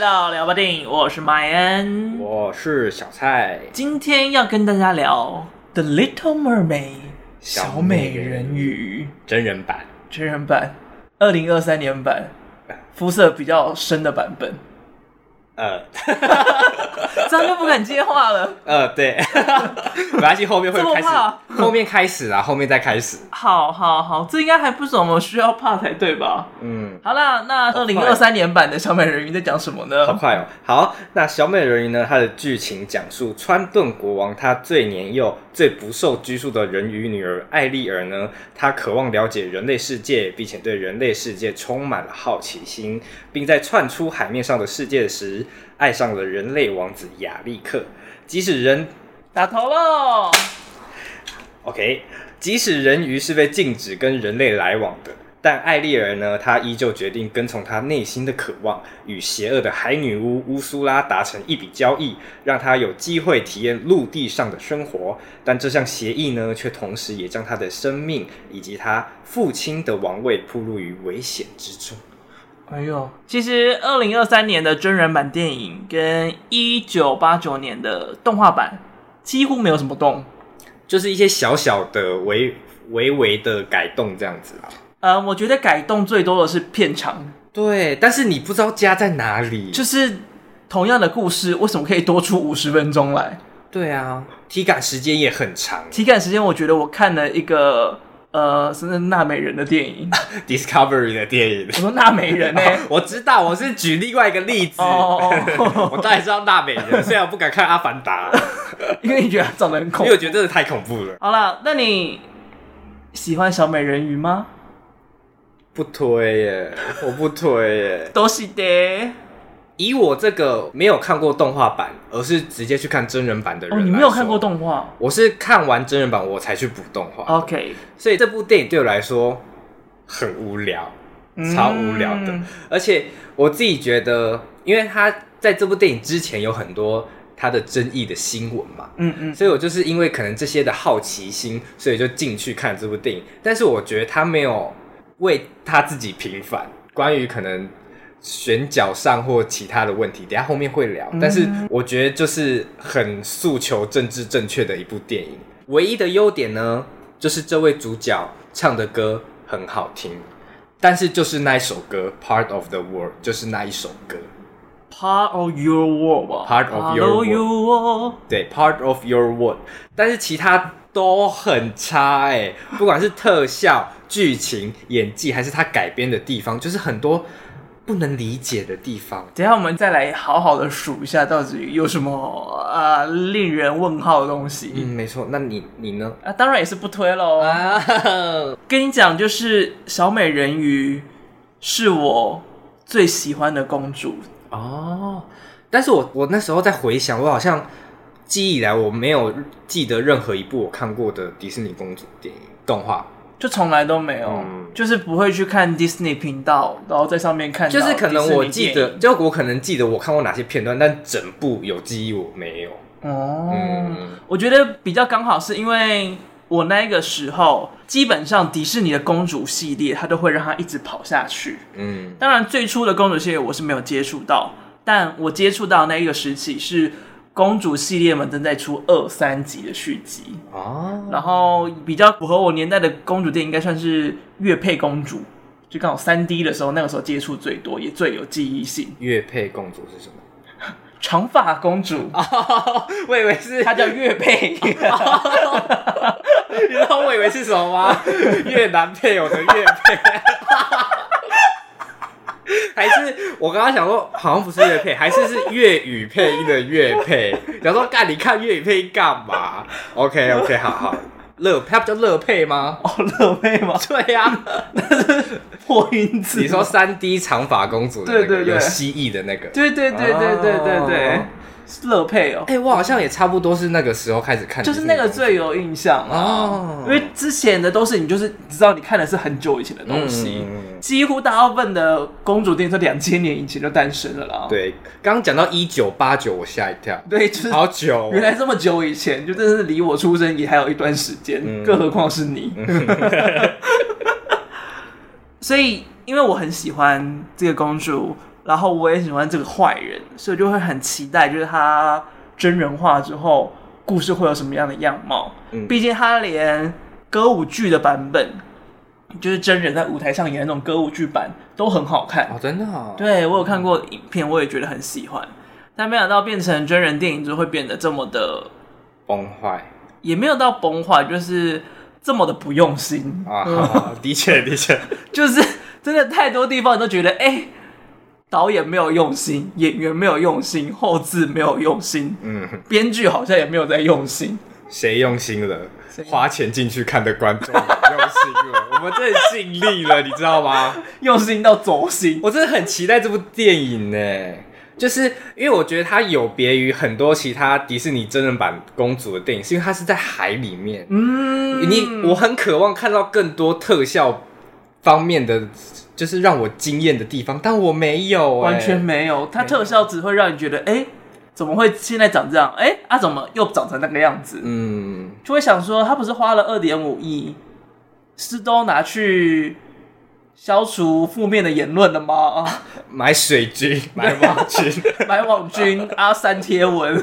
到聊吧电影，我是麦恩，我是小蔡，今天要跟大家聊《The Little Mermaid》小美人鱼。真人版，真人版，二零二三年版，肤色比较深的版本。呃，这样就不敢接话了。呃，对，没关系，后面会开始，后面开始啊，后面再开始。好好好，这应该还不是我们需要怕才对吧？嗯，好啦，那二零二三年版的小美人鱼在讲什么呢？好快哦。好，那小美人鱼呢？它的剧情讲述川顿国王他最年幼、最不受拘束的人鱼女儿艾丽儿呢，她渴望了解人类世界，并且对人类世界充满了好奇心，并在窜出海面上的世界时。爱上了人类王子亚历克，即使人打头喽。OK，即使人鱼是被禁止跟人类来往的，但艾丽儿呢，她依旧决定跟从她内心的渴望，与邪恶的海女巫乌苏拉达成一笔交易，让她有机会体验陆地上的生活。但这项协议呢，却同时也将她的生命以及她父亲的王位铺露于危险之中。哎呦，其实二零二三年的真人版电影跟一九八九年的动画版几乎没有什么动，就是一些小小的微微微的改动这样子啊。呃，我觉得改动最多的是片长，对，但是你不知道加在哪里，就是同样的故事为什么可以多出五十分钟来？对啊，体感时间也很长，体感时间我觉得我看了一个。呃，是那纳美人的电影，Discovery 的电影。我说纳美人呢、欸哦？我知道，我是举另外一个例子。哦，我当然知道纳美人，虽然我不敢看《阿凡达》，因为你觉得他长得很恐怖，因为我觉得真的太恐怖了。好了，那你喜欢小美人鱼吗？不推耶，我不推耶，都是的。以我这个没有看过动画版，而是直接去看真人版的人，哦，你没有看过动画？我是看完真人版我才去补动画。OK，所以这部电影对我来说很无聊，超无聊的。嗯、而且我自己觉得，因为他在这部电影之前有很多他的争议的新闻嘛，嗯嗯，所以我就是因为可能这些的好奇心，所以就进去看这部电影。但是我觉得他没有为他自己平反，关于可能。选角上或其他的问题，等下后面会聊。嗯、但是我觉得就是很诉求政治正确的一部电影。唯一的优点呢，就是这位主角唱的歌很好听。但是就是那一首歌《Part of the World》，就是那一首歌《Part of Your World》吧，《Part of Your World》。对，《Part of Your World》。但是其他都很差哎、欸，不管是特效、剧情、演技，还是他改编的地方，就是很多。不能理解的地方，等下我们再来好好的数一下，到底有什么啊令人问号的东西。嗯，没错。那你你呢？啊，当然也是不推喽。啊，跟你讲，就是小美人鱼是我最喜欢的公主哦。但是我我那时候在回想，我好像记忆以来我没有记得任何一部我看过的迪士尼公主电影动画。就从来都没有，嗯、就是不会去看 Disney 频道，然后在上面看。就是可能我记得，就我可能记得我看过哪些片段，但整部有记忆我没有。哦，嗯、我觉得比较刚好是因为我那个时候，基本上迪士尼的公主系列，它都会让它一直跑下去。嗯，当然最初的公主系列我是没有接触到，但我接触到那一个时期是。公主系列们正在出二三集的续集哦，然后比较符合我年代的公主电影应该算是月配公主，就刚好三 D 的时候，那个时候接触最多，也最有记忆性。月配公主是什么？长发公主，哦，我以为是她叫月配，你知道我以为是什么吗？越南配偶的月配。还是我刚刚想说，好像不是粤配，还是是粤语配音的粤配。想说，干你看粤语配音干嘛？OK OK，好好，乐它不叫乐配吗？哦，乐配吗？对呀、啊，那 是破音字。你说三 D 长发公主的那個，对对对，有蜥蜴的那个，对对对对对对对。哦乐佩哦，哎、欸，我好像也差不多是那个时候开始看，就是那个最有印象哦。因为之前的都是你就是知道你看的是很久以前的东西，嗯、几乎大部分的公主电影是两千年以前就诞生了啦。对，刚刚讲到一九八九，我吓一跳。对，就是好久、哦，原来这么久以前，就真的是离我出生也还有一段时间，嗯、更何况是你。所以，因为我很喜欢这个公主。然后我也喜欢这个坏人，所以就会很期待，就是他真人化之后，故事会有什么样的样貌。嗯，毕竟他连歌舞剧的版本，就是真人在舞台上演的那种歌舞剧版都很好看哦，真的哦。对，我有看过影片，我也觉得很喜欢，但没想到变成真人电影就会变得这么的崩坏，也没有到崩坏，就是这么的不用心啊。的确，的确，就是真的太多地方你都觉得，哎、欸，导演没有用心，演员没有用心，后制没有用心，嗯，编剧好像也没有在用心，谁用心了？花钱进去看的观众用心了，我们真的尽力了，你知道吗？用心到走心，我真的很期待这部电影呢。就是因为我觉得它有别于很多其他迪士尼真人版公主的电影，是因为它是在海里面。嗯，你我很渴望看到更多特效方面的，就是让我惊艳的地方，但我没有，完全没有。它特效只会让你觉得，哎。怎么会现在长这样？哎，啊，怎么又长成那个样子？嗯，就会想说，他不是花了二点五亿，是都拿去消除负面的言论了吗？买水军，买网军，买网军，阿三贴文，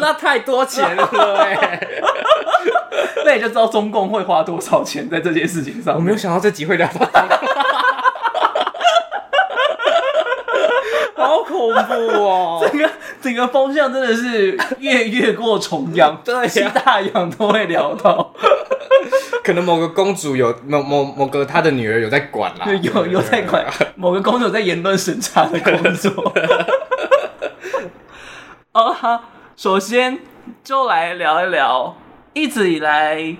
那太多钱了哎！那你就知道中共会花多少钱在这件事情上。我没有想到这集会聊到。好恐怖哦！整个整个风向真的是越越过重阳，对呀，七大洋都会聊到。可能某个公主有某某某个她的女儿有在管啦，有有在管某个公主在言论审查的工作。哦哈，首先就来聊一聊，一直以来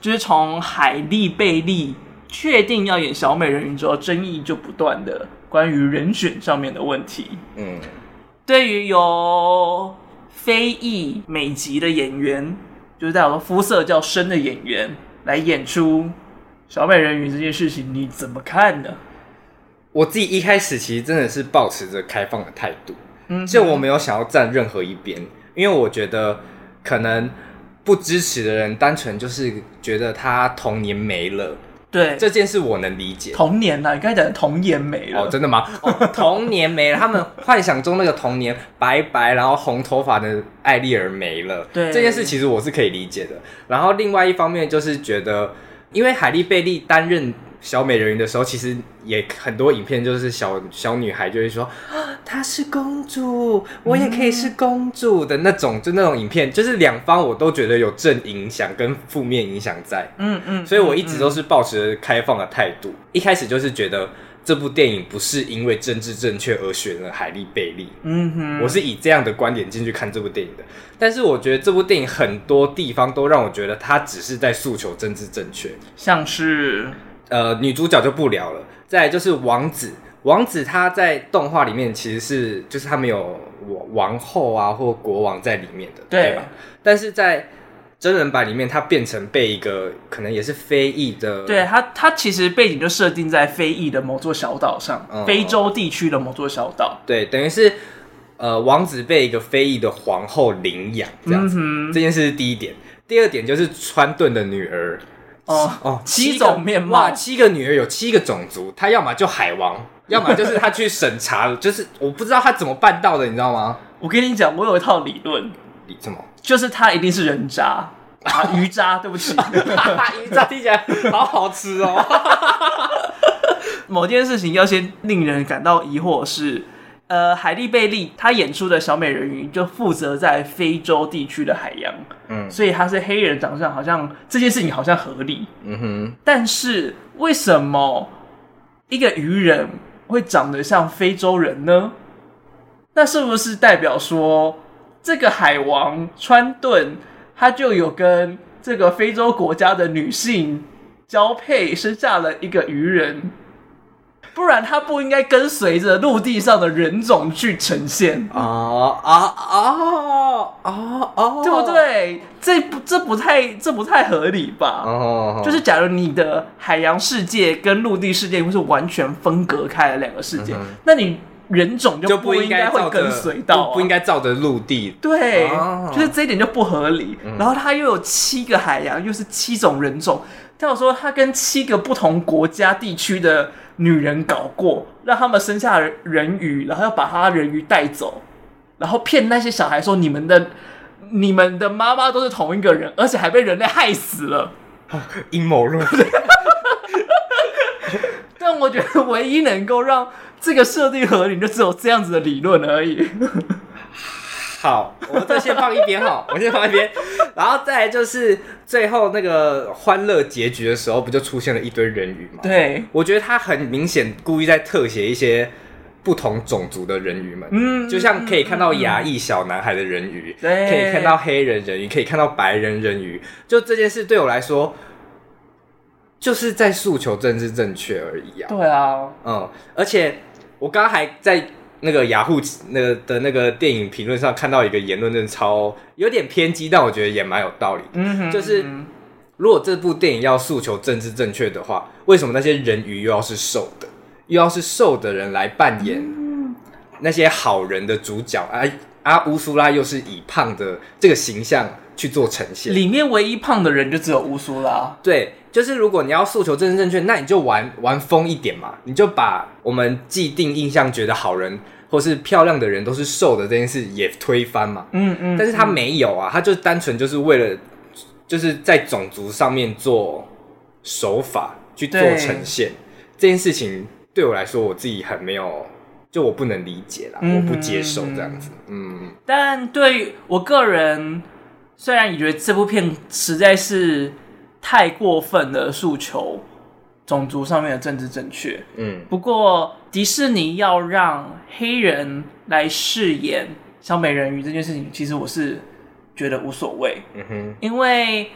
就是从海莉贝利确定要演小美人鱼之后，争议就不断的。关于人选上面的问题，嗯，对于有非裔美籍的演员，就是代表说肤色较深的演员来演出小美人鱼这件事情，你怎么看呢？我自己一开始其实真的是抱持着开放的态度，嗯，就我没有想要站任何一边，因为我觉得可能不支持的人，单纯就是觉得他童年没了。对这件事我能理解。童年呢、啊，你刚才讲的童年没了。哦，真的吗？哦、童年没了，他们幻想中那个童年白白然后红头发的艾丽儿没了。对，这件事其实我是可以理解的。然后另外一方面就是觉得，因为海莉贝利担任。小美人鱼的时候，其实也很多影片，就是小小女孩就会说啊，她是公主，我也可以是公主的那种，嗯、就那种影片，就是两方我都觉得有正影响跟负面影响在，嗯嗯，所以我一直都是抱持开放的态度，嗯嗯、一开始就是觉得这部电影不是因为政治正确而选了海莉贝利，嗯哼，我是以这样的观点进去看这部电影的，但是我觉得这部电影很多地方都让我觉得它只是在诉求政治正确，像是。呃，女主角就不聊了。再就是王子，王子他在动画里面其实是就是他们有王后啊或国王在里面的，对，对吧？但是在真人版里面，他变成被一个可能也是非裔的，对他，他其实背景就设定在非裔的某座小岛上，嗯、非洲地区的某座小岛。对，等于是呃，王子被一个非裔的皇后领养这样子。嗯、这件事是第一点。第二点就是川顿的女儿。哦哦，七种面貌，七个女儿有七个种族，他要么就海王，要么就是他去审查，就是我不知道他怎么办到的，你知道吗？我跟你讲，我有一套理论，理什么？就是他一定是人渣啊，鱼渣，对不起，鱼渣听起来好好吃哦。某件事情要先令人感到疑惑是。呃，海莉贝利她演出的小美人鱼就负责在非洲地区的海洋，嗯，所以她是黑人长相，好像这件事情好像合理，嗯哼。但是为什么一个鱼人会长得像非洲人呢？那是不是代表说这个海王川顿他就有跟这个非洲国家的女性交配，生下了一个鱼人？不然它不应该跟随着陆地上的人种去呈现啊啊啊啊啊！对不对？这不这不太这不太合理吧？哦，就是假如你的海洋世界跟陆地世界不是完全分隔开了两个世界，那你人种就不应该会跟随到、啊不，应该照着陆地。对，哦、就是这一点就不合理。嗯、然后它又有七个海洋，又是七种人种。他有说他跟七个不同国家地区的女人搞过，让他们生下人鱼，然后要把他人鱼带走，然后骗那些小孩说你们的你们的妈妈都是同一个人，而且还被人类害死了。阴谋论。但我觉得唯一能够让这个设定合理，就只有这样子的理论而已。好，我这先放一边哈，我先放一边，然后再来就是最后那个欢乐结局的时候，不就出现了一堆人鱼吗？对，我觉得他很明显故意在特写一些不同种族的人鱼们，嗯，就像可以看到牙裔小男孩的人鱼，对，可以看到黑人人鱼，可以看到白人人鱼，就这件事对我来说。就是在诉求政治正确而已啊！对啊，嗯，而且我刚刚还在那个雅虎那个的那个电影评论上看到一个言论，真的超有点偏激，但我觉得也蛮有道理。嗯哼，就是如果这部电影要诉求政治正确的话，为什么那些人鱼又要是瘦的，又要是瘦的人来扮演那些好人的主角？啊啊，乌苏拉又是以胖的这个形象去做呈现，里面唯一胖的人就只有乌苏拉。对。就是如果你要诉求政治正确，那你就玩玩疯一点嘛，你就把我们既定印象觉得好人或是漂亮的人都是瘦的这件事也推翻嘛。嗯嗯。但是他没有啊，他就单纯就是为了就是在种族上面做手法去做呈现这件事情，对我来说我自己很没有，就我不能理解啦，我不接受这样子。嗯。但对我个人，虽然你觉得这部片实在是。太过分的诉求，种族上面的政治正确。嗯，不过迪士尼要让黑人来饰演小美人鱼这件事情，其实我是觉得无所谓。嗯哼，因为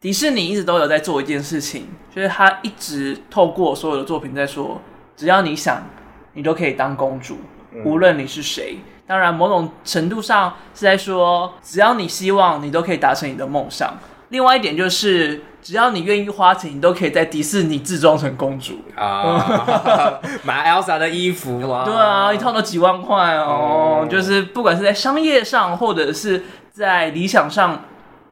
迪士尼一直都有在做一件事情，就是他一直透过所有的作品在说，只要你想，你都可以当公主，无论你是谁。当然，某种程度上是在说，只要你希望，你都可以达成你的梦想。另外一点就是，只要你愿意花钱，你都可以在迪士尼自装成公主啊，买 Elsa 的衣服啊，对啊，一套都几万块哦。嗯、就是不管是在商业上，或者是在理想上，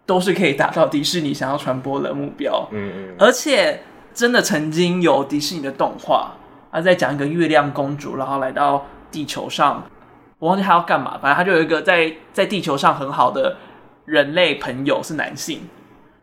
都是可以达到迪士尼想要传播的目标。嗯嗯。而且真的曾经有迪士尼的动画，他在讲一个月亮公主，然后来到地球上，我忘记他要干嘛，反正他就有一个在在地球上很好的人类朋友是男性。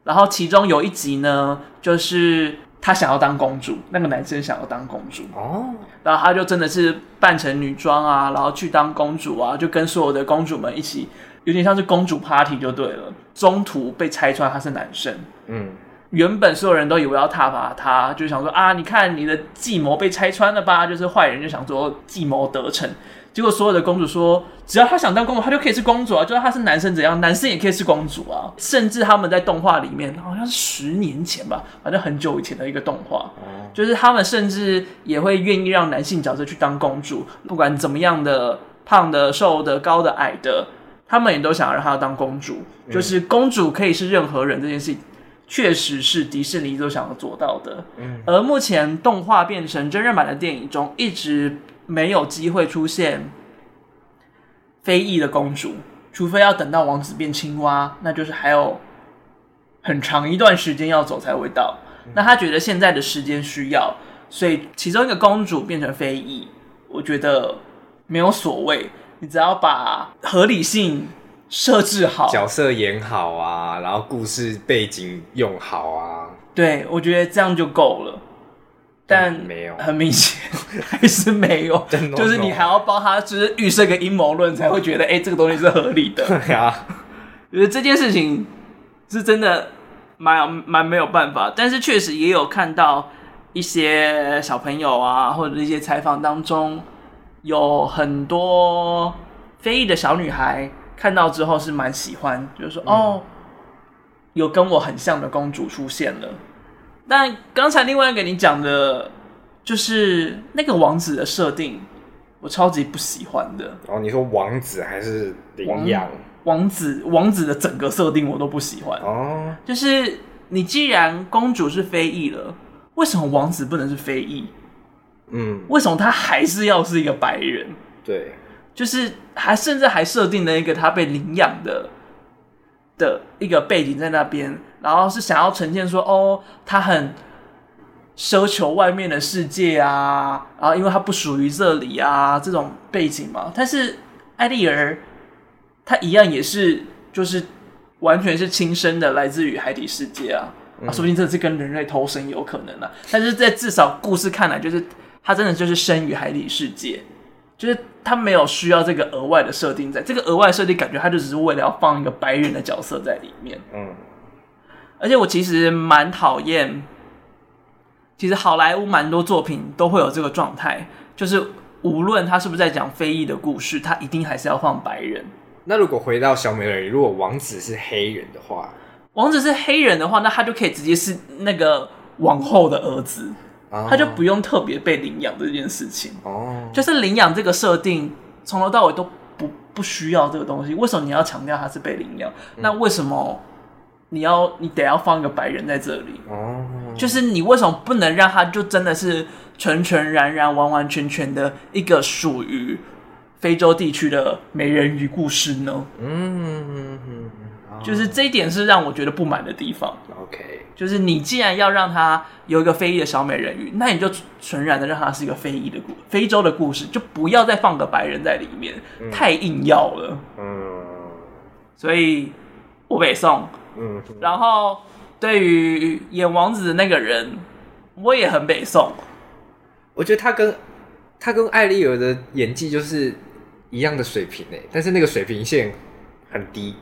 然后其中有一集呢，就是他想要当公主，那个男生想要当公主哦，然后他就真的是扮成女装啊，然后去当公主啊，就跟所有的公主们一起，有点像是公主 party 就对了。中途被拆穿他是男生，嗯，原本所有人都以为要挞伐他，就想说啊，你看你的计谋被拆穿了吧，就是坏人就想说计谋得逞。结果所有的公主说，只要她想当公主，她就可以是公主啊！就算她是男生怎样，男生也可以是公主啊！甚至他们在动画里面，好像是十年前吧，反正很久以前的一个动画，就是他们甚至也会愿意让男性角色去当公主，不管怎么样的，胖的、瘦的、高的、矮的，他们也都想要让她当公主。就是公主可以是任何人这件事情，确实是迪士尼都想要做到的。而目前动画变成真人版的电影中，一直。没有机会出现非裔的公主，除非要等到王子变青蛙，那就是还有很长一段时间要走才会到。那他觉得现在的时间需要，所以其中一个公主变成非裔，我觉得没有所谓，你只要把合理性设置好，角色演好啊，然后故事背景用好啊，对，我觉得这样就够了。但没有，很明显还是没有，就是你还要帮他，就是预设个阴谋论，才会觉得哎、欸，这个东西是合理的。对啊，觉得这件事情是真的蛮蛮没有办法。但是确实也有看到一些小朋友啊，或者一些采访当中，有很多非裔的小女孩看到之后是蛮喜欢，就是说、嗯、哦，有跟我很像的公主出现了。但刚才另外一个你讲的，就是那个王子的设定，我超级不喜欢的。哦，你说王子还是领养？王子，王子的整个设定我都不喜欢。哦，就是你既然公主是非裔了，为什么王子不能是非裔？嗯，为什么他还是要是一个白人？对，就是还甚至还设定了一个他被领养的的一个背景在那边，然后是想要呈现说，哦，他很奢求外面的世界啊，然后因为他不属于这里啊，这种背景嘛。但是艾丽儿，他一样也是，就是完全是亲生的，来自于海底世界啊，嗯、啊，说不定这是跟人类偷生有可能啊。但是在至少故事看来，就是他真的就是生于海底世界。就是他没有需要这个额外的设定在，在这个额外设定感觉他就只是为了要放一个白人的角色在里面。嗯，而且我其实蛮讨厌，其实好莱坞蛮多作品都会有这个状态，就是无论他是不是在讲非裔的故事，他一定还是要放白人。那如果回到小美人鱼，如果王子是黑人的话，王子是黑人的话，那他就可以直接是那个王后的儿子。他就不用特别被领养这件事情哦，就是领养这个设定从头到尾都不不需要这个东西。为什么你要强调他是被领养？那为什么你要你得要放一个白人在这里？哦，就是你为什么不能让他就真的是纯纯然然完完全全的一个属于非洲地区的美人鱼故事呢？嗯，就是这一点是让我觉得不满的地方。OK。就是你既然要让他有一个非裔的小美人鱼，那你就纯然的让他是一个非裔的故非洲的故事，就不要再放个白人在里面，嗯、太硬要了。嗯，所以我北宋，嗯，然后对于演王子的那个人，我也很北宋。我觉得他跟他跟艾丽尔的演技就是一样的水平诶，但是那个水平线很低，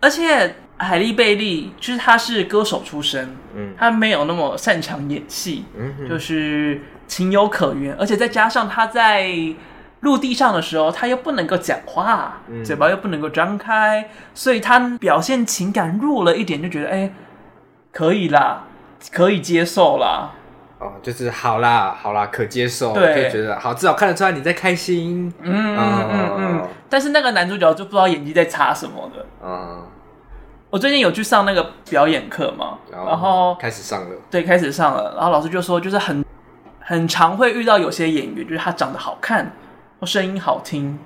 而且。海莉贝利就是他是歌手出身，嗯，他没有那么擅长演戏，嗯，就是情有可原，而且再加上他在陆地上的时候，他又不能够讲话，嗯、嘴巴又不能够张开，所以他表现情感弱了一点，就觉得哎、欸，可以啦，可以接受啦，哦，就是好啦，好啦，可接受，对，就觉得好，至少看得出来你在开心，嗯嗯嗯嗯，但是那个男主角就不知道演技在差什么的，嗯。我最近有去上那个表演课嘛，然后开始上了，对，开始上了。然后老师就说，就是很很常会遇到有些演员，就是他长得好看，或声音好听，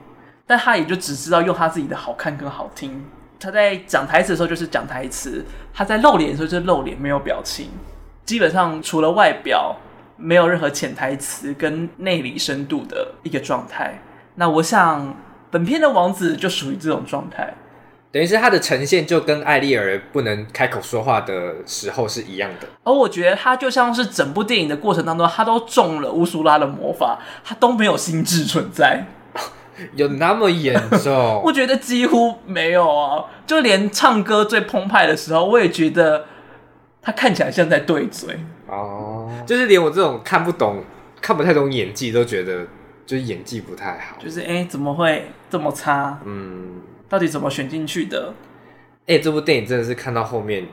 但他也就只知道用他自己的好看跟好听。他在讲台词的时候就是讲台词，他在露脸的时候就是露脸，没有表情，基本上除了外表，没有任何潜台词跟内里深度的一个状态。那我想本片的王子就属于这种状态。等于是他的呈现就跟艾丽儿不能开口说话的时候是一样的，而我觉得他就像是整部电影的过程当中，他都中了乌苏拉的魔法，他都没有心智存在，有那么严重？我觉得几乎没有啊，就连唱歌最澎湃的时候，我也觉得他看起来像在对嘴哦，就是连我这种看不懂、看不太懂演技，都觉得就是演技不太好，就是哎、欸，怎么会这么差？嗯。到底怎么选进去的？哎、欸，这部电影真的是看到后面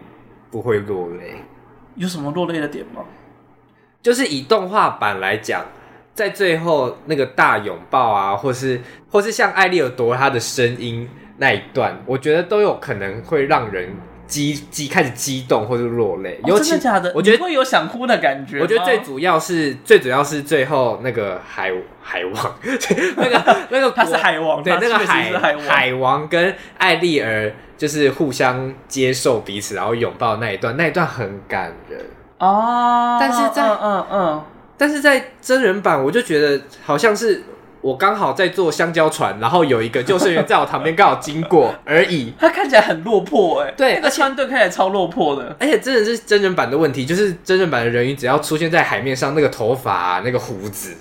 不会落泪。有什么落泪的点吗？就是以动画版来讲，在最后那个大拥抱啊，或是或是像艾丽尔夺他的声音那一段，我觉得都有可能会让人。激激开始激动或者落泪，哦，真的假的？我觉得会有想哭的感觉。我觉得最主要是最主要是最后那个海海王，那个那个 他是海王，对，那个海海王，海王跟艾丽儿就是互相接受彼此，然后拥抱那一段，那一段很感人哦。但是在嗯嗯嗯，但是在真人版，我就觉得好像是。我刚好在坐香蕉船，然后有一个救生员在我旁边刚好经过 而已。他看起来很落魄哎，对，那川队看起来超落魄的。而且真的是真人版的问题，就是真人版的人鱼只要出现在海面上，那个头发啊，那个胡子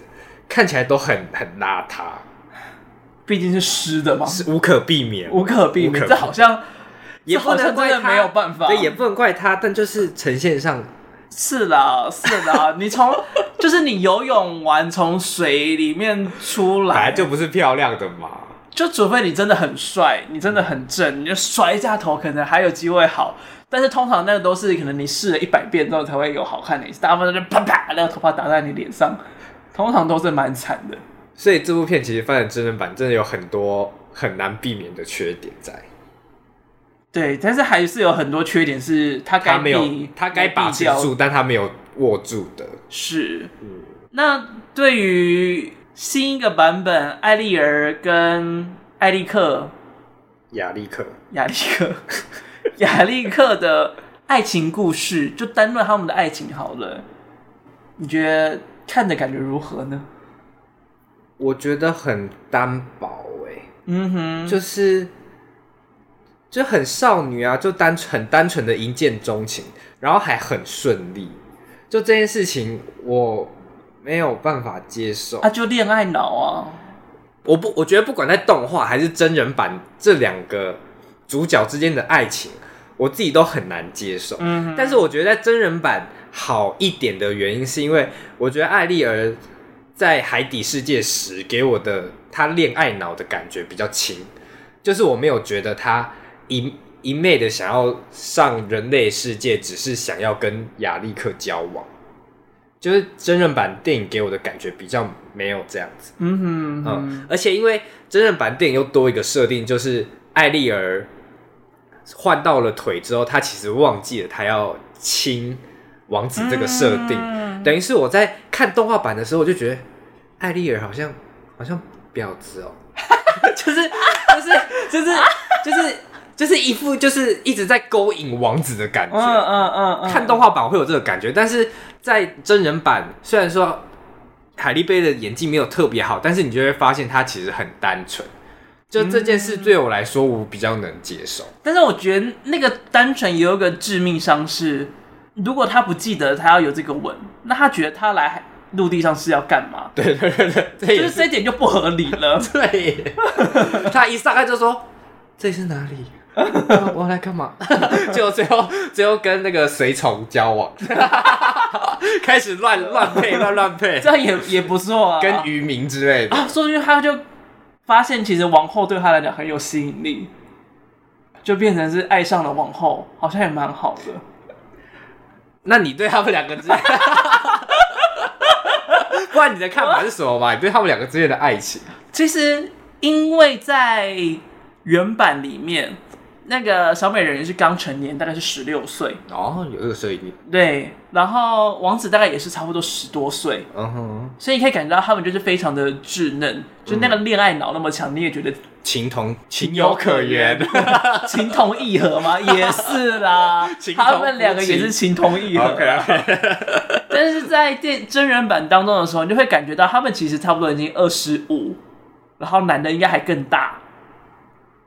看起来都很很邋遢。毕竟是湿的嘛，是无可避免，无可避免。这好像也不能怪他，没有办法，对，也不能怪他，但就是呈现上。是啦，是啦，你从就是你游泳完从水里面出来，本来就不是漂亮的嘛。就除非你真的很帅，你真的很正，你就甩一下头，可能还有机会好。但是通常那个都是可能你试了一百遍之后才会有好看的一次，大部分都是啪啪，那个头发打在你脸上，通常都是蛮惨的。所以这部片其实翻成真人版，真的有很多很难避免的缺点在。对，但是还是有很多缺点，是他该没有，他该把持住，但他没有握住的。是，嗯，那对于新一个版本，艾丽儿跟艾利克、亚历克、亚历克、亚历克的爱情故事，就单论他们的爱情好了。你觉得看的感觉如何呢？我觉得很单薄哎、欸，嗯哼，就是就很少女啊，就单很单纯的一见钟情，然后还很顺利。就这件事情，我没有办法接受。啊，就恋爱脑啊！我不，我觉得不管在动画还是真人版，这两个主角之间的爱情，我自己都很难接受。嗯，但是我觉得在真人版好一点的原因，是因为我觉得艾丽儿在海底世界时给我的她恋爱脑的感觉比较轻，就是我没有觉得她一。一昧的想要上人类世界，只是想要跟亚历克交往，就是真人版电影给我的感觉比较没有这样子。嗯哼，嗯，嗯，而且因为真人版电影又多一个设定，就是艾丽儿换到了腿之后，她其实忘记了她要亲王子这个设定，嗯、等于是我在看动画版的时候，我就觉得艾丽儿好像好像婊子哦，就是就是就是就是。就是一副就是一直在勾引王子的感觉，嗯嗯嗯，嗯，看动画版会有这个感觉，但是在真人版虽然说海莉贝的演技没有特别好，但是你就会发现他其实很单纯。就这件事对我来说，我比较能接受。但是我觉得那个单纯有一个致命伤是，如果他不记得他要有这个吻，那他觉得他来陆地上是要干嘛？对对对对，就是这一点就不合理了。对，他一上来就说：“这是哪里？” 我来干嘛？就最后最后跟那个随从交往，开始乱乱配乱乱配，这样也也不错啊。跟渔民之类的啊，所以他就发现其实王后对他来讲很有吸引力，就变成是爱上了王后，好像也蛮好的。那你对他们两个之间，不然你的看法是什么吧？你对他们两个之间的爱情，其实因为在原版里面。那个小美人鱼是刚成年，大概是十六岁哦，有二岁。对，然后王子大概也是差不多十多岁，嗯哼，所以你可以感觉到他们就是非常的稚嫩，嗯、就那个恋爱脑那么强，你也觉得情同情有可原，情 同意合吗？也是啦，他们两个也是情同意合。但是在电真人版当中的时候，你就会感觉到他们其实差不多已经二十五，然后男的应该还更大。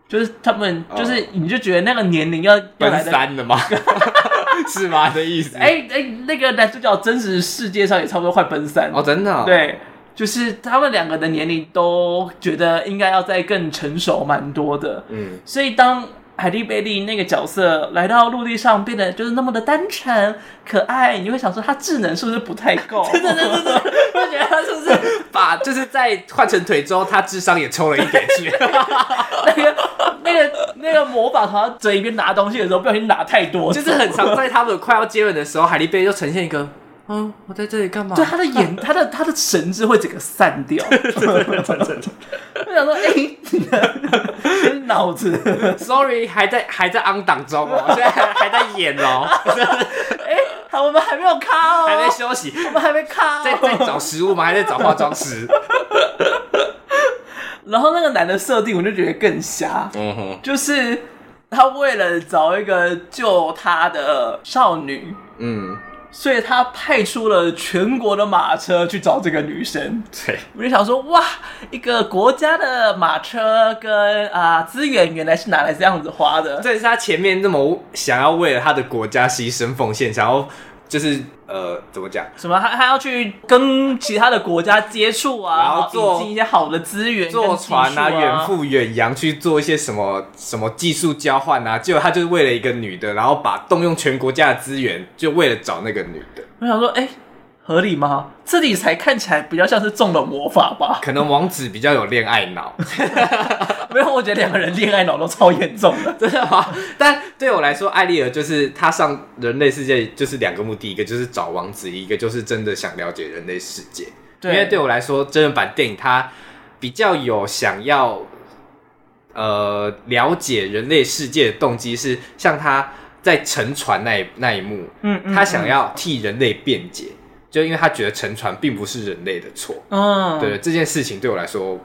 就是他们，就是你就觉得那个年龄要奔三了吗？是吗？的意思？哎哎、那个男主角真实世界上也差不多快奔三哦，真的、哦。对，就是他们两个的年龄都觉得应该要再更成熟蛮多的。嗯，所以当。海蒂·贝利那个角色来到陆地上，变得就是那么的单纯可爱，你会想说他智能是不是不太够？对对对对对，我觉得他是不是把就是在换成腿之后，他智商也抽了一点去？那个那个那个魔法好像嘴里边拿东西的时候不小心拿太多，就是很常在他们快要接吻的时候，海蒂·贝利就呈现一个。嗯，我在这里干嘛？对，他的眼，他的他的神智会整个散掉。我想说，哎、欸，脑子，sorry，还在还在 on 档中哦，现在还还在演哦。哎、我们还没有卡哦，还没休息，我们还没卡、哦，在在找食物吗？还在找化妆师。然后那个男的设定，我就觉得更瞎。嗯哼，就是他为了找一个救他的少女，嗯。所以他派出了全国的马车去找这个女生。对，我就想说，哇，一个国家的马车跟啊资源原来是拿来这样子花的。这是他前面那么想要为了他的国家牺牲奉献，想要。就是呃，怎么讲？什么？他他要去跟其他的国家接触啊，然后做引进一些好的资源，坐船啊，远赴远洋去做一些什么什么技术交换啊。结果他就是为了一个女的，然后把动用全国家的资源，就为了找那个女的。我想说，哎、欸。合理吗？这里才看起来比较像是中了魔法吧？可能王子比较有恋爱脑，没有，我觉得两个人恋爱脑都超严重的，真的吗？但对我来说，艾丽尔就是她上人类世界就是两个目的，一个就是找王子，一个就是真的想了解人类世界。对，因为对我来说，真人版电影它比较有想要呃了解人类世界的动机，是像他在沉船那一那一幕，嗯，嗯，嗯，他想要替人类辩解。就因为他觉得沉船并不是人类的错。嗯，对，这件事情对我来说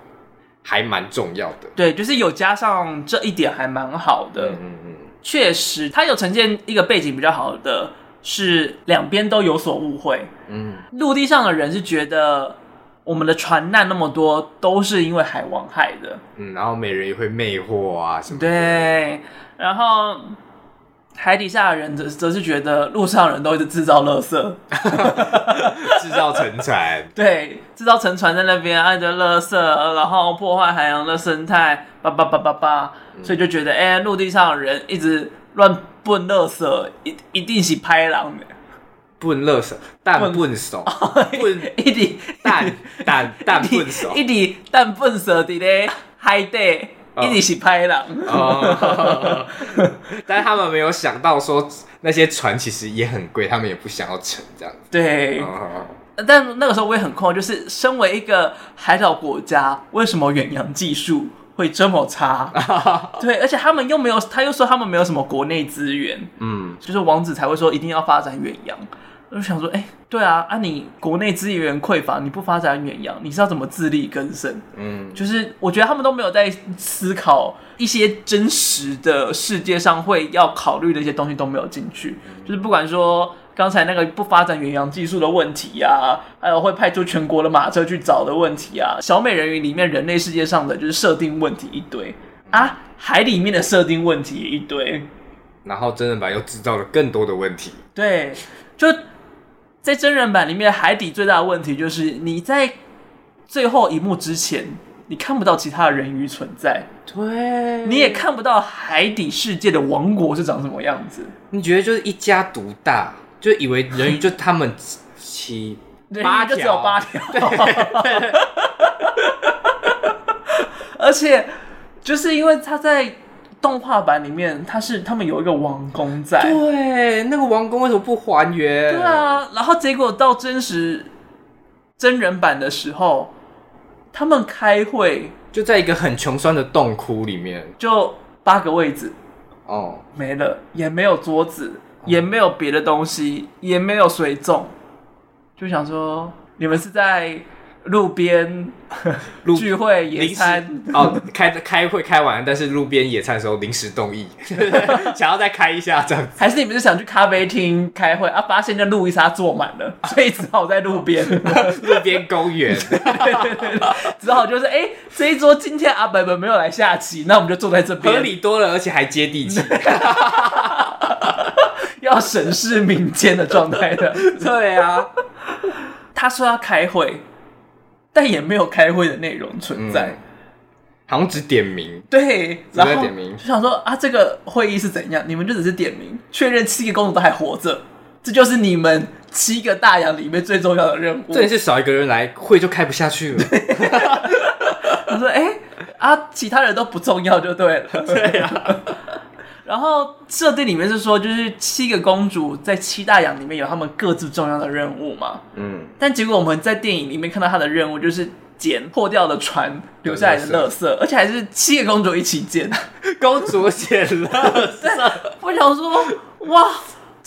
还蛮重要的。对，就是有加上这一点还蛮好的。嗯嗯嗯，确实，他有呈现一个背景比较好的是两边都有所误会。嗯，陆地上的人是觉得。我们的船难那么多，都是因为海王害的。嗯，然后美人鱼会魅惑啊什么的。对，然后海底下的人则则是觉得路上人都一直制造垃圾，制造沉船。对，制造沉船在那边爱着垃圾，然后破坏海洋的生态，叭叭叭叭叭，所以就觉得，哎、欸，陆地上的人一直乱搬垃圾，一一定是拍狼的。笨乐手，蛋笨手，笨一滴蛋蛋蛋笨手，一滴蛋笨手的嘞海底，一滴是拍了。哦，但是他们没有想到说那些船其实也很贵，他们也不想要沉这样子。对，但那个时候我也很困惑，就是身为一个海岛国家，为什么远洋技术会这么差？对，而且他们又没有，他又说他们没有什么国内资源，嗯，就是王子才会说一定要发展远洋。我就想说，哎、欸，对啊，啊，你国内资源匮乏，你不发展远洋，你是要怎么自力更生？嗯，就是我觉得他们都没有在思考一些真实的世界上会要考虑的一些东西都没有进去。就是不管说刚才那个不发展远洋技术的问题呀、啊，还有会派出全国的马车去找的问题啊，小美人鱼里面人类世界上的就是设定问题一堆啊，海里面的设定问题也一堆，然后真人版又制造了更多的问题。对，就。在真人版里面，海底最大的问题就是你在最后一幕之前，你看不到其他的人鱼存在，对，你也看不到海底世界的王国是长什么样子。你觉得就是一家独大，就以为人鱼就他们七八条，就只有八条，而且就是因为他在。动画版里面，他是他们有一个王宫在，对，那个王宫为什么不还原？对啊，然后结果到真实真人版的时候，他们开会就在一个很穷酸的洞窟里面，就八个位置，哦，没了，也没有桌子，也没有别的东西，也没有水粽，就想说你们是在。路边 聚会野餐。哦，开开会开完，但是路边野餐的时候临时动议，想要再开一下这样子，还是你们是想去咖啡厅开会啊？发现那路易莎坐满了，所以只好在路边。路边公园，只好就是哎、欸，这一桌今天阿本本没有来下棋，那我们就坐在这边，合理多了，而且还接地气，要审视民间的状态的，对啊，他说要开会。但也没有开会的内容存在，嗯，好像只点名。对，然后点名就想说啊，这个会议是怎样？你们就只是点名，确认七个公主都还活着，这就是你们七个大洋里面最重要的任务。这也是少一个人来，会就开不下去了。他 说：“哎、欸，啊，其他人都不重要就对了。”对呀、啊。然后设定里面是说，就是七个公主在七大洋里面有他们各自重要的任务嘛。嗯。但结果我们在电影里面看到他的任务就是捡破掉的船留下来的垃圾，而且还是七个公主一起捡。公主捡垃圾。我想说，哇，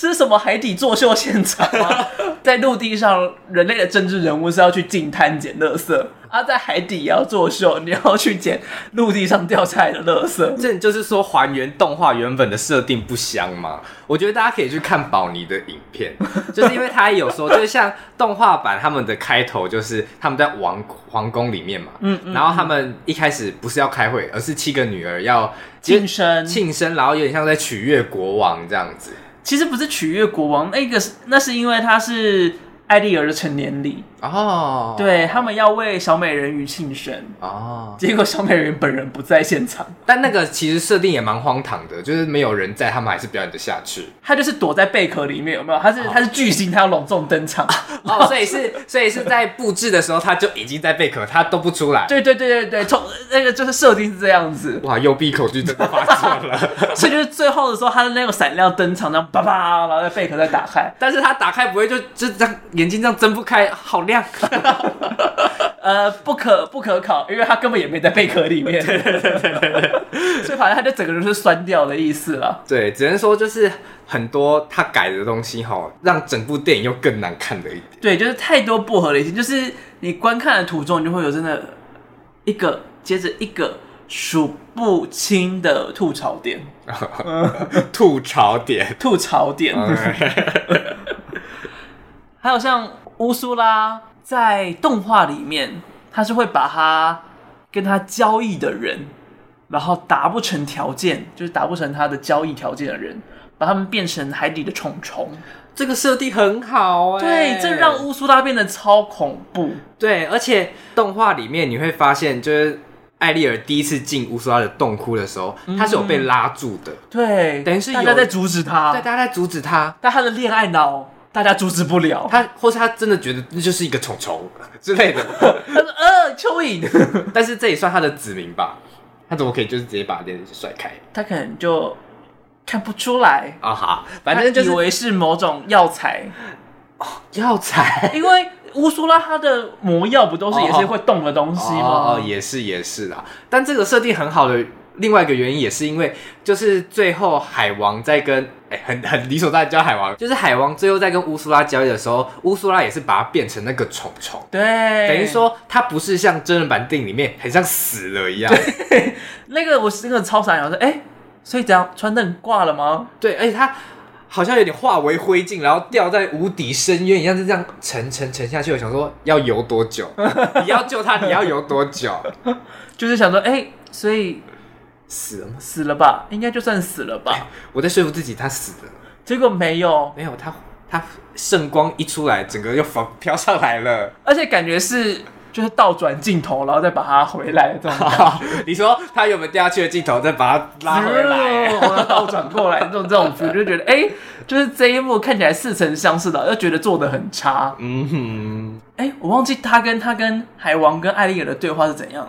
这是什么海底作秀现场吗？在陆地上，人类的政治人物是要去进滩捡垃圾。他、啊、在海底也要作秀，你要去捡陆地上掉下来的垃圾。这就是说还原动画原本的设定不香吗？我觉得大家可以去看宝妮的影片，就是因为他也有说，就是像动画版他们的开头就是他们在王皇宫里面嘛，嗯，嗯，然后他们一开始不是要开会，而是七个女儿要庆生，庆生，然后有点像在取悦国王这样子。其实不是取悦国王，那个是那是因为他是。艾丽儿的成年礼哦，对，他们要为小美人鱼庆生哦，结果小美人鱼本人不在现场，但那个其实设定也蛮荒唐的，就是没有人在，他们还是表演的下去。他就是躲在贝壳里面，有没有？他是、哦、他是巨星，他要隆重登场 哦，所以是所以是在布置的时候他就已经在贝壳，他都不出来。对对对对对，从那个就是设定是这样子。哇，右闭恐惧真的发作了，所以就是最后的时候，他的那个闪亮登场，然后叭叭，然后在贝壳再打开，但是他打开不会就就这样。眼睛这样睁不开，好亮。呃，不可不可考，因为他根本也没在贝壳里面。对对对对对，所以反正他就整个人是酸掉的意思了。对，只能说就是很多他改的东西哈，让整部电影又更难看了一点。对，就是太多不合理性，就是你观看的途中，你就会有真的一个接着一个数不清的吐槽点。吐槽点，吐槽点。还有像乌苏拉。在动画里面，他是会把他跟他交易的人，然后达不成条件，就是达不成他的交易条件的人，把他们变成海底的虫虫。这个设定很好哎，对，这让乌苏拉变得超恐怖。对，而且动画里面你会发现，就是艾丽尔第一次进乌苏拉的洞窟的时候，嗯、他是有被拉住的。对，等于是大家在阻止他，对，大家在阻止他，但他的恋爱脑。大家阻止不了他，或是他真的觉得那就是一个虫虫 之类的。他说：“呃，蚯蚓。”但是这也算他的子民吧？他怎么可以就是直接把电视甩开？他可能就看不出来啊哈，反正就是以为是某种药材哦，药材。因为乌苏拉他的魔药不都是也是会动的东西吗？哦，也是也是啦。但这个设定很好的。另外一个原因也是因为，就是最后海王在跟哎、欸、很很理所当然叫海王，就是海王最后在跟乌苏拉交易的时候，乌苏拉也是把它变成那个虫虫，对，等于说它不是像真人版电影里面很像死了一样。对，那个我是那个超傻，我说哎，所以这样川登挂了吗？对，而且他好像有点化为灰烬，然后掉在无底深渊一样，就这样沉沉沉下去。我想说要游多久？你要救他，你要游多久？就是想说哎，所以。死了吗？死了吧，应该就算死了吧。欸、我在说服自己他死了，结果没有，没有他，他圣光一出来，整个又飘飘上来了，而且感觉是就是倒转镜头，然后再把它回来这种。你说他有没有掉下去的镜头，再把它拉回来，倒转过来这种这种，我就觉得哎、欸，就是这一幕看起来似曾相识的，又觉得做的很差。嗯哼，哎、欸，我忘记他跟他跟海王跟艾丽尔的对话是怎样，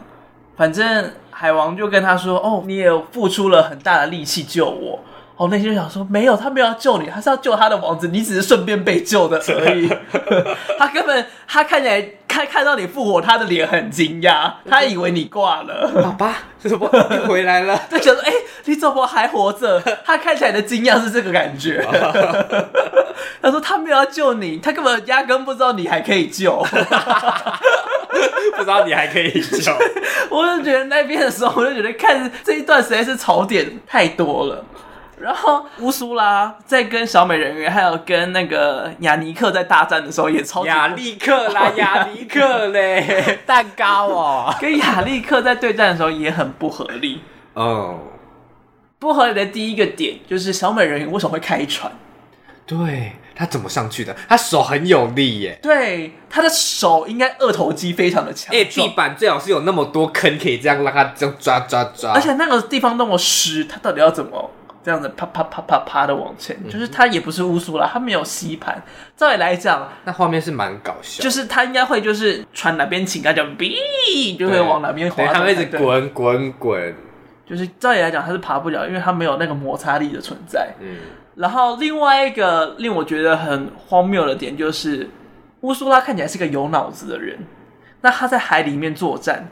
反正。海王就跟他说：“哦，你也付出了很大的力气救我。”哦，内心就想说：“没有，他没有要救你，他是要救他的王子，你只是顺便被救的而已。”他根本他看起来看看到你复活，他的脸很惊讶，他以为你挂了。爸爸，怎么你回来了？就觉得哎，你怎么还活着？他看起来的惊讶是这个感觉。他说：“他没有要救你，他根本压根不知道你还可以救。”不知道你还可以救，我就觉得那边的时候，我就觉得看这一段实在是槽点太多了。然后乌苏拉在跟小美人鱼，还有跟那个雅尼克在大战的时候，也超亚历克啦，雅尼克嘞，蛋糕哦，跟亚历克在对战的时候也很不合理哦。不合理的第一个点就是小美人鱼为什么会开船？对。他怎么上去的？他手很有力耶。对，他的手应该二头肌非常的强。哎，地板最好是有那么多坑，可以这样让他这样抓抓抓。而且那个地方那么湿，他到底要怎么这样子啪啪啪啪啪的往前？嗯、就是他也不是乌苏拉，他没有吸盘。照理来讲，那画面是蛮搞笑。就是他应该会就是船哪边倾，他就哔就会往哪边滑。他会一直滚滚滚。就是照理来讲，他是爬不了，因为他没有那个摩擦力的存在。嗯。然后另外一个令我觉得很荒谬的点就是，乌苏拉看起来是个有脑子的人，那他在海里面作战，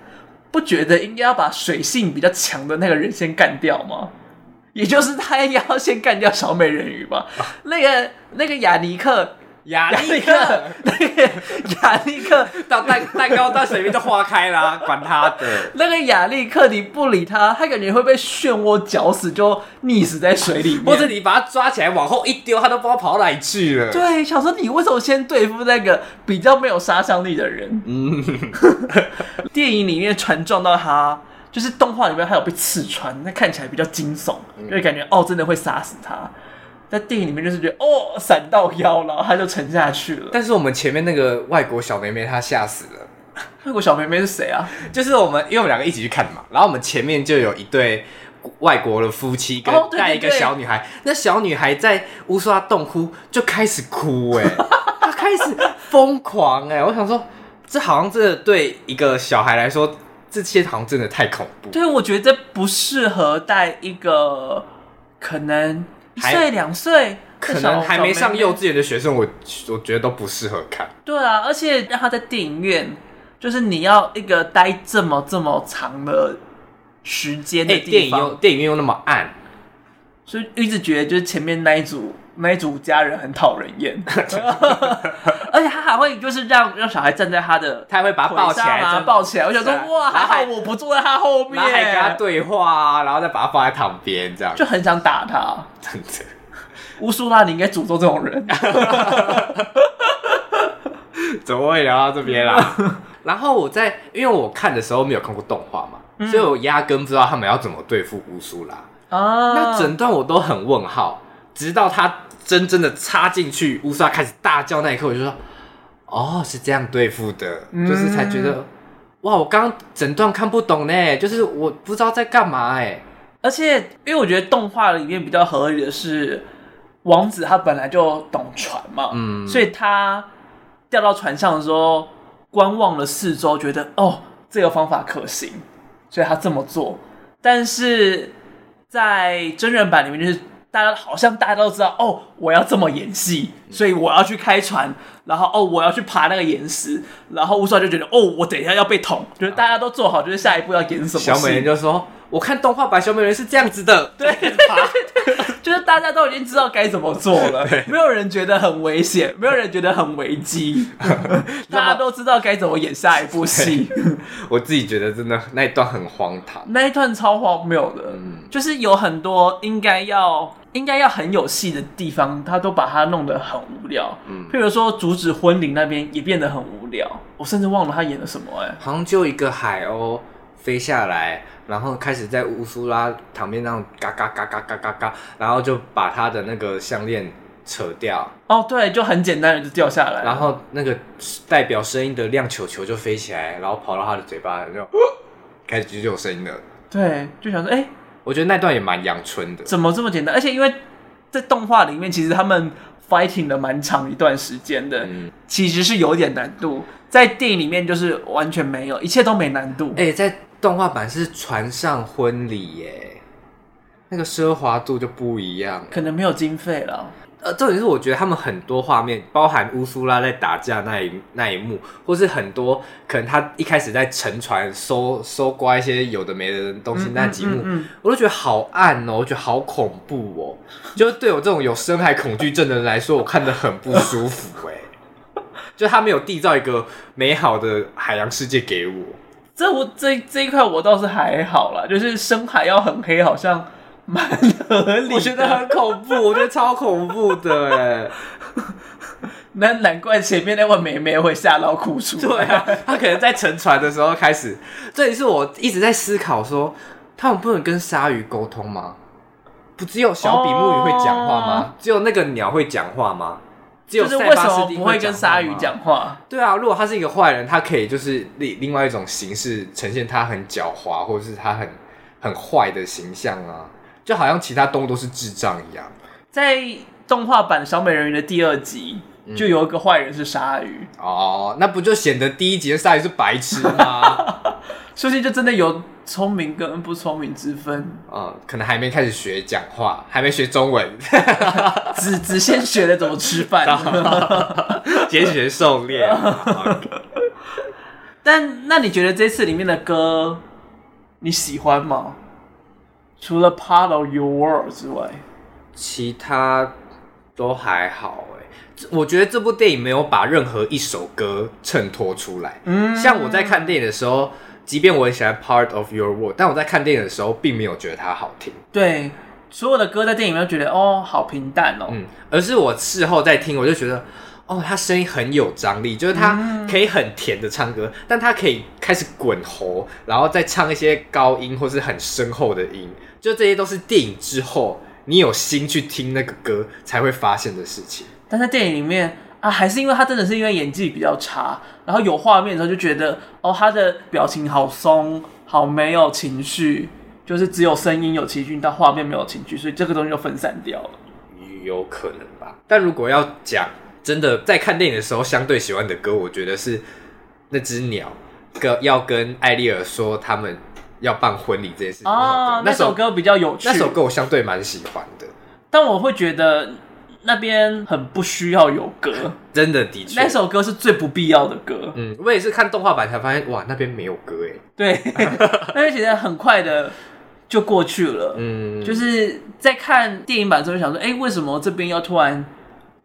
不觉得应该要把水性比较强的那个人先干掉吗？也就是他要先干掉小美人鱼吧？啊、那个那个雅尼克。雅尼克，那个亚历克到蛋蛋糕到水面就化开啦，管他的。那个亚历克，你不理他，他感觉会被漩涡搅死，就溺死在水里面。或者你把他抓起来往后一丢，他都不知道跑哪里去了。对，想说你为什么先对付那个比较没有杀伤力的人？嗯，电影里面船撞到他，就是动画里面还有被刺穿，那看起来比较惊悚，就会感觉哦，真的会杀死他。在电影里面就是觉得哦，闪到腰了，他就沉下去了。但是我们前面那个外国小妹妹她吓死了。外国小妹妹是谁啊？就是我们，因为我们两个一起去看嘛。然后我们前面就有一对外国的夫妻跟带一个小女孩。哦、对对对，那小女孩在乌苏拉洞窟就开始哭哎，她开始疯狂哎。我想说，这好像真的对一个小孩来说，这些好像真的太恐怖。对，我觉得不适合带一个可能。一岁两岁，可能还没上幼稚园的学生，我我觉得都不适合看。对啊，而且让他在电影院，就是你要一个待这么这么长的时间的地方，电影又电影院又那么暗，所以一直觉得就是前面那一组。那一组家人很讨人厌，而且他还会就是让让小孩站在他的，他还会把他抱起来，啊、抱起来。我想说，哇，还好我不坐在他后面，还跟他对话啊，然后再把他放在旁边，这样就很想打他。真的，乌苏拉，你应该诅咒这种人。怎么会聊到这边啦？然后我在因为我看的时候没有看过动画嘛，嗯、所以我压根不知道他们要怎么对付乌苏拉啊。那整段我都很问号。直到他真正的插进去，乌苏拉开始大叫那一刻，我就说：“哦，是这样对付的。嗯”就是才觉得，哇，我刚刚整段看不懂呢，就是我不知道在干嘛哎。而且，因为我觉得动画里面比较合理的是，王子他本来就懂船嘛，嗯，所以他掉到船上的时候，观望了四周，觉得哦，这个方法可行，所以他这么做。但是在真人版里面，就是。大家好像大家都知道哦，我要这么演戏，所以我要去开船，然后哦，我要去爬那个岩石，然后乌苏拉就觉得哦，我等一下要被捅，就是大家都做好，就是下一步要演什么。小美人就说：“我看动画版小美人是这样子的，对，就是大家都已经知道该怎么做了，没有人觉得很危险，没有人觉得很危机，大家都知道该怎么演下一部戏。我自己觉得真的那一段很荒唐，那一段超荒谬的，嗯，就是有很多应该要。应该要很有戏的地方，他都把它弄得很无聊。嗯，譬如说阻止婚礼那边也变得很无聊。我甚至忘了他演了什么好像就一个海鸥飞下来，然后开始在乌苏拉旁边那样嘎嘎嘎嘎嘎嘎嘎，然后就把他的那个项链扯掉。哦，对，就很简单的就掉下来。然后那个代表声音的亮球球就飞起来，然后跑到他的嘴巴，就 开始就有声音了。对，就想说哎。欸我觉得那段也蛮阳春的，怎么这么简单？而且因为在动画里面，其实他们 fighting 了蛮长一段时间的，嗯、其实是有点难度。在电影里面就是完全没有，一切都没难度。哎、欸，在动画版是船上婚礼耶，那个奢华度就不一样，可能没有经费了。呃，重点是我觉得他们很多画面，包含乌苏拉在打架那一那一幕，或是很多可能他一开始在沉船搜搜刮一些有的没的东西那几幕，嗯嗯嗯、我都觉得好暗哦，我觉得好恐怖哦，就是对我这种有深海恐惧症的人来说，我看得很不舒服哎，就他没有缔造一个美好的海洋世界给我，这我这这一块我倒是还好啦，就是深海要很黑，好像。蛮合理，我觉得很恐怖，我觉得超恐怖的哎。那难怪前面那位妹妹会吓到哭出来。对啊，她可能在乘船的时候开始。这也是我一直在思考说，他们不能跟鲨鱼沟通吗？不只有小比目鱼会讲话吗？哦、只有那个鸟会讲话吗？只有塞巴斯汀不会跟鲨鱼讲话？对啊，如果他是一个坏人，他可以就是另另外一种形式呈现他很狡猾，或者是他很很坏的形象啊。就好像其他动物都是智障一样。在动画版《小美人鱼》的第二集，嗯、就有一个坏人是鲨鱼。哦，那不就显得第一集的鲨鱼是白痴吗？说不定就真的有聪明跟不聪明之分。嗯，可能还没开始学讲话，还没学中文，只只先学了怎么吃饭，先学狩猎。但那你觉得这次里面的歌你喜欢吗？除了 Part of Your World 之外，其他都还好哎。我觉得这部电影没有把任何一首歌衬托出来。嗯，像我在看电影的时候，即便我很喜欢 Part of Your World，但我在看电影的时候并没有觉得它好听。对，所有的歌在电影里面觉得哦，好平淡哦。嗯，而是我事后再听，我就觉得。哦，他声音很有张力，就是他可以很甜的唱歌，嗯、但他可以开始滚喉，然后再唱一些高音或是很深厚的音，就这些都是电影之后你有心去听那个歌才会发现的事情。但在电影里面啊，还是因为他真的是因为演技比较差，然后有画面的时候就觉得哦，他的表情好松，好没有情绪，就是只有声音有情绪，但画面没有情绪，所以这个东西就分散掉了。有可能吧？但如果要讲。真的在看电影的时候，相对喜欢的歌，我觉得是那只鸟跟要跟艾丽儿说他们要办婚礼这件事情。哦，那首歌比较有趣，那首歌我相对蛮喜欢的。但我会觉得那边很不需要有歌，真的的确，那首歌是最不必要的歌。嗯，我也是看动画版才发现，哇，那边没有歌哎。对，那边其实很快的就过去了。嗯，就是在看电影版之后就想说，哎、欸，为什么这边要突然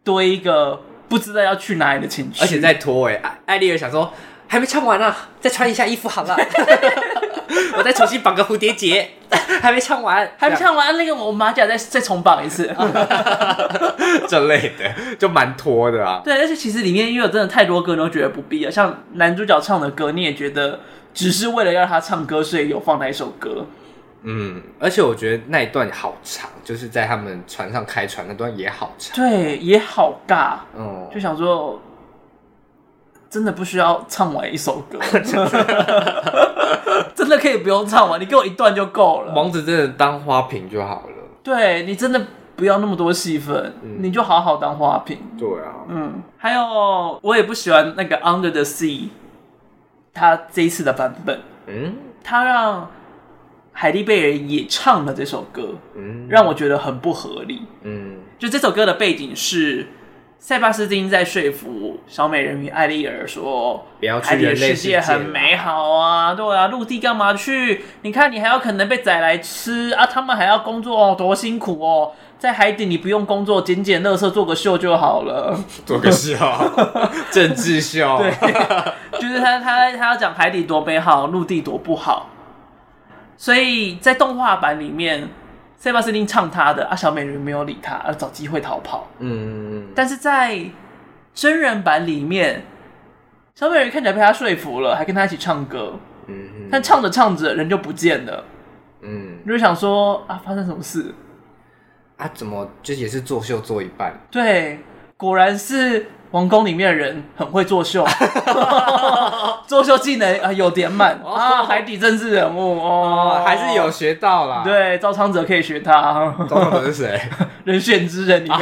多一个不知道要去哪里的情绪？而且在拖哎，艾丽尔想说还没唱完啊，再穿一下衣服好了。我再重新绑个蝴蝶结，还没唱完，还没唱完，那个我马甲再再重绑一次，这类的就蛮拖的啊。对，而且其实里面因为有真的太多歌，你都觉得不必要。像男主角唱的歌，你也觉得只是为了要他唱歌，所以有放那一首歌。嗯，而且我觉得那一段好长，就是在他们船上开船那段也好长，对，也好尬。嗯，就想说。真的不需要唱完一首歌，真的。可以不用唱完，你给我一段就够了。王子真的当花瓶就好了。对，你真的不要那么多戏份，嗯、你就好好当花瓶。对啊，嗯，还有我也不喜欢那个 Under the Sea，他这一次的版本，嗯，他让海蒂贝尔也唱了这首歌，嗯，让我觉得很不合理，嗯，就这首歌的背景是。塞巴斯汀在说服小美人鱼艾丽儿说：“海底世界很美好啊，对啊，陆地干嘛去？你看，你还有可能被宰来吃啊！他们还要工作哦，多辛苦哦！在海底你不用工作，捡捡垃圾，做个秀就好了，做个秀，政治秀。对，就是他他他要讲海底多美好，陆地多不好。所以在动画版里面。”塞巴斯汀唱他的，啊，小美人鱼没有理他，而找机会逃跑。嗯，但是在真人版里面，小美人鱼看起来被他说服了，还跟他一起唱歌。嗯，但唱着唱着人就不见了。嗯，你就想说啊，发生什么事？啊，怎么就也是作秀做一半？对，果然是。皇宫里面的人很会作秀，作秀技能啊有点满啊，海底政治人物哦，还是有学到啦。对，赵昌泽可以学他。赵昌泽是谁？人选之人里面。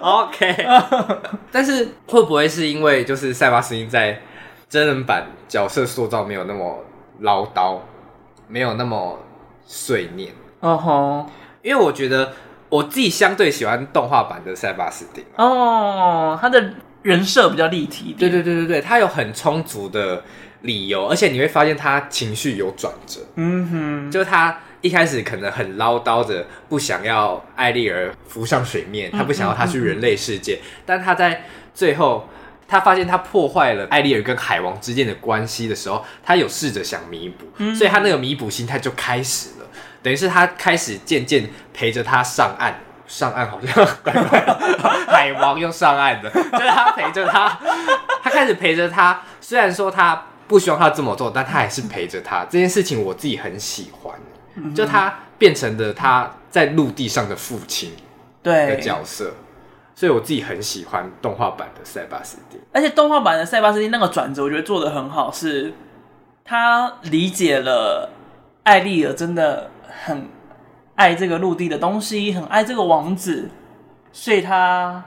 OK。但是会不会是因为就是塞巴斯汀在真人版角色塑造没有那么唠叨，没有那么碎念？哦吼，因为我觉得。我自己相对喜欢动画版的塞巴斯汀哦，他的人设比较立体。对对对对对，他有很充足的理由，而且你会发现他情绪有转折。嗯哼，就他一开始可能很唠叨的不想要艾丽儿浮上水面，他不想要她去人类世界，但他在最后他发现他破坏了艾丽儿跟海王之间的关系的时候，他有试着想弥补，所以他那个弥补心态就开始了。等于是他开始渐渐陪着他上岸，上岸好像怪怪的，海王又上岸了，就是他陪着他，他开始陪着他。虽然说他不希望他这么做，但他还是陪着他。这件事情我自己很喜欢，就他变成了他在陆地上的父亲的角色，所以我自己很喜欢动画版的塞巴斯蒂。而且动画版的塞巴斯蒂那个转折，我觉得做的很好，是他理解了艾丽尔真的。很爱这个陆地的东西，很爱这个王子，所以他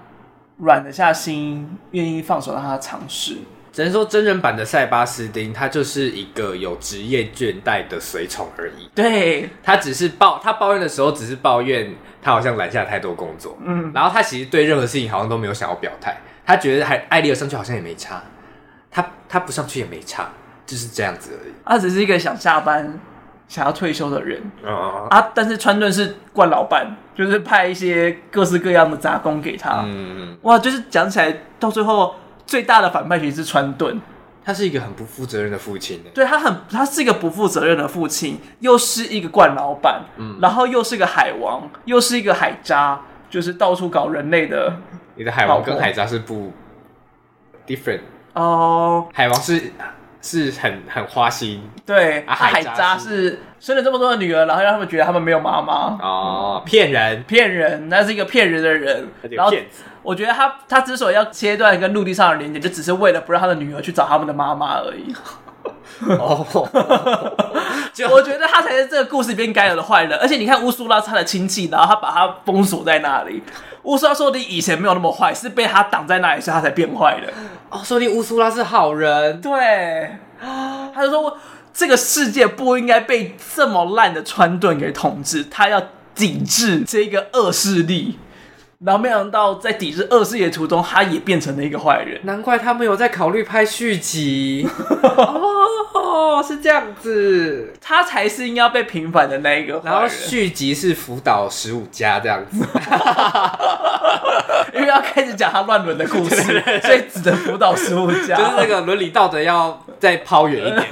软得下心，愿意放手让他尝试。只能说真人版的塞巴斯丁，他就是一个有职业倦怠的随从而已。对，他只是抱他抱怨的时候，只是抱怨他好像揽下太多工作。嗯，然后他其实对任何事情好像都没有想要表态，他觉得还艾丽尔上去好像也没差，他他不上去也没差，就是这样子而已。他只是一个想下班。想要退休的人、uh, 啊，但是川顿是惯老板，就是派一些各式各样的杂工给他。嗯，哇，就是讲起来到最后最大的反派其实是川顿，他是一个很不负责任的父亲。对，他很，他是一个不负责任的父亲，又是一个惯老板，嗯，然后又是个海王，又是一个海渣，就是到处搞人类的。你的海王跟海渣是不 different 哦，uh, 海王是。是很很花心，对，啊、海渣是。生了这么多的女儿，然后让他们觉得他们没有妈妈。哦，骗人，骗人，那是一个骗人的人。然后我觉得他他之所以要切断跟陆地上的连接，就只是为了不让他的女儿去找他们的妈妈而已。哦，我觉得他才是这个故事里边该有的坏人。而且你看乌苏拉是他的亲戚，然后他把他封锁在那里。乌苏拉说你以前没有那么坏，是被他挡在那里，所以他才变坏的。哦，说不定乌苏拉是好人。对，他就说这个世界不应该被这么烂的川顿给统治，他要抵制这个恶势力。然后没想到在抵制恶势力的途中，他也变成了一个坏人。难怪他没有在考虑拍续集。哦，是这样子，他才是应该要被平反的那一个。然后续集是辅导十五家这样子，因为要开始讲他乱伦的故事，所以只能辅导十五家，就是那个伦理道德要再抛远一点。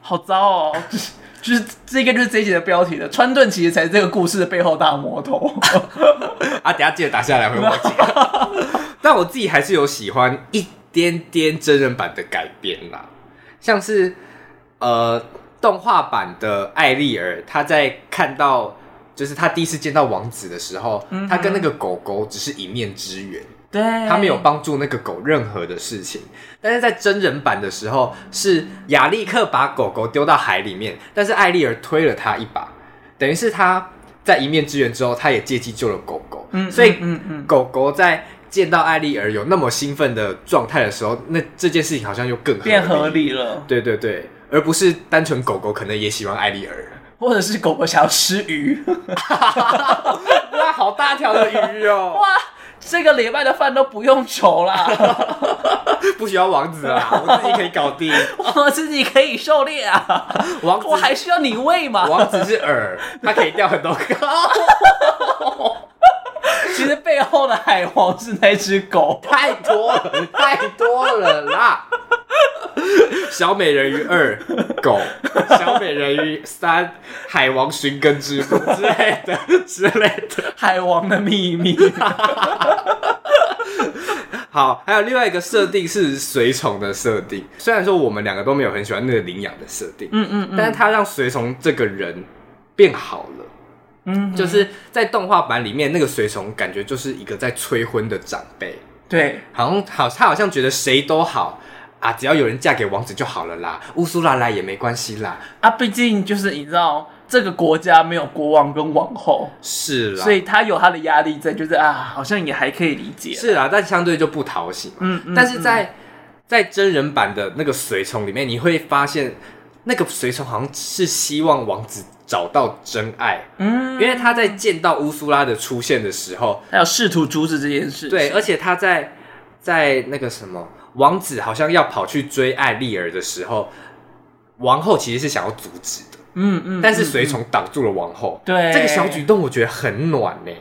好糟哦。就是这个，就是这一集的标题了。川顿其实才是这个故事的背后大魔头 啊！等下记得打下来会忘记。但我自己还是有喜欢一点点真人版的改编啦，像是呃动画版的艾丽儿，她在看到就是她第一次见到王子的时候，她跟那个狗狗只是一面之缘。对，他没有帮助那个狗任何的事情，但是在真人版的时候，是亚历克把狗狗丢到海里面，但是艾丽儿推了他一把，等于是他在一面之缘之后，他也借机救了狗狗。嗯，所以嗯嗯，狗狗在见到艾丽儿有那么兴奋的状态的时候，那这件事情好像又更合变合理了。对对对，而不是单纯狗狗可能也喜欢艾丽儿，或者是狗狗想要吃鱼，哇，好大条的鱼哦，哇。这个礼拜的饭都不用愁啦，不需要王子啦，我自己可以搞定，我自己可以狩猎啊。王子我还需要你喂吗？王子是饵，他可以钓很多个。其实背后的海王是那只狗，太多了，太多了啦。小美人鱼二狗，小美人鱼三海王寻根之路之类的之类的，海王的秘密。好，还有另外一个设定是随从的设定。虽然说我们两个都没有很喜欢那个领养的设定，嗯嗯，嗯，但是他让随从这个人变好了。嗯，就是在动画版里面，那个随从感觉就是一个在催婚的长辈。对，好像好，他好像觉得谁都好啊，只要有人嫁给王子就好了啦，乌苏拉来也没关系啦。啊，毕竟就是你知道，这个国家没有国王跟王后，是啦，所以他有他的压力在，就是啊，好像也还可以理解。是啦，但相对就不讨喜嘛。嗯，嗯，但是在、嗯、在真人版的那个随从里面，你会发现那个随从好像是希望王子。找到真爱，嗯，因为他在见到乌苏拉的出现的时候，他要试图阻止这件事。对，而且他在在那个什么，王子好像要跑去追艾丽儿的时候，王后其实是想要阻止的，嗯嗯，但是随从挡住了王后。对，这个小举动我觉得很暖呢。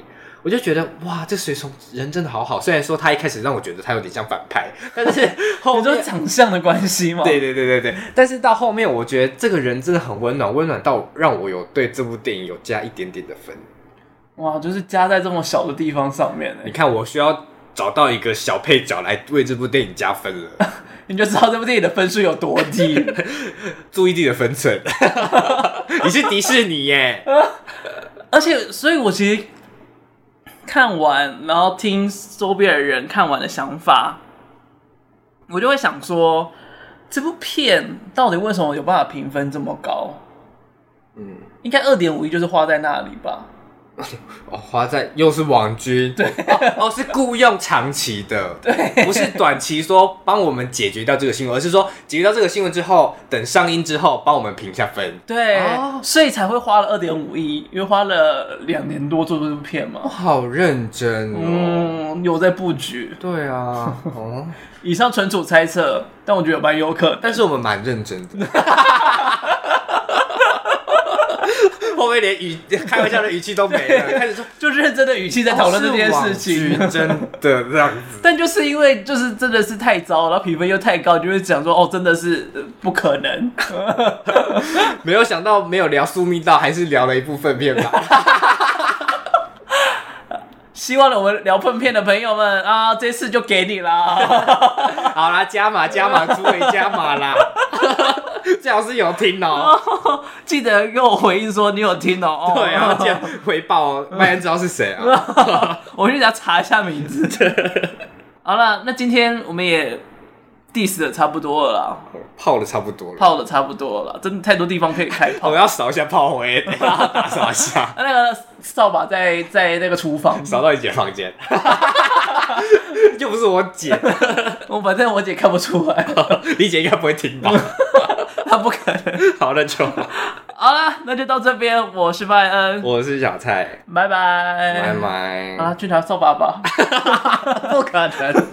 我就觉得哇，这随从人真的好好。虽然说他一开始让我觉得他有点像反派，但是 后面你说长相的关系嘛？对对对对对。但是到后面，我觉得这个人真的很温暖，温暖到让我有对这部电影有加一点点的分。哇，就是加在这么小的地方上面。你看，我需要找到一个小配角来为这部电影加分了，你就知道这部电影的分数有多低。注意自己的分寸。你是迪士尼耶，而且，所以我其实。看完，然后听周边的人看完的想法，我就会想说，这部片到底为什么有办法评分这么高？嗯，应该二点五亿就是花在那里吧。哦，花在又是网军，对，哦，是雇佣长期的，对，不是短期说帮我们解决掉这个新闻，而是说解决掉这个新闻之后，等上映之后帮我们评一下分，对，哦、所以才会花了二点五亿，因为花了两年多做这部片嘛，好认真哦，嗯，有在布局，对啊，哦，以上纯属猜测，但我觉得蛮有可能，但是我们蛮认真的。后面连语开玩笑的语气都没了，开始说就认真的语气在讨论这件事情，哦、真的这样子。但就是因为就是真的是太糟，然后评分又太高，就会讲说哦，真的是不可能。没有想到没有聊宿命道，还是聊了一部分片吧。希望我们聊碰片的朋友们啊，这次就给你啦。好啦，加码加码，诸位加码啦。最好是有听哦，哦，记得给我回应说你有听哦。哦对啊，这样回报哦，不然知道是谁啊。我去给他查一下名字。好了，那今天我们也 diss 的差不多了啦，泡的差不多了，泡的差不多了，真的太多地方可以开炮。我要扫一下炮灰，打扫一下。那个扫把在在那个厨房，扫到你姐房间。又不是我姐，我反正我姐看不出来，你姐应该不会听吧？她不可能。好，那就好。好了，那就到这边。我是麦恩，我是小蔡，拜拜，拜拜。啊，去拿扫把吧，不可能。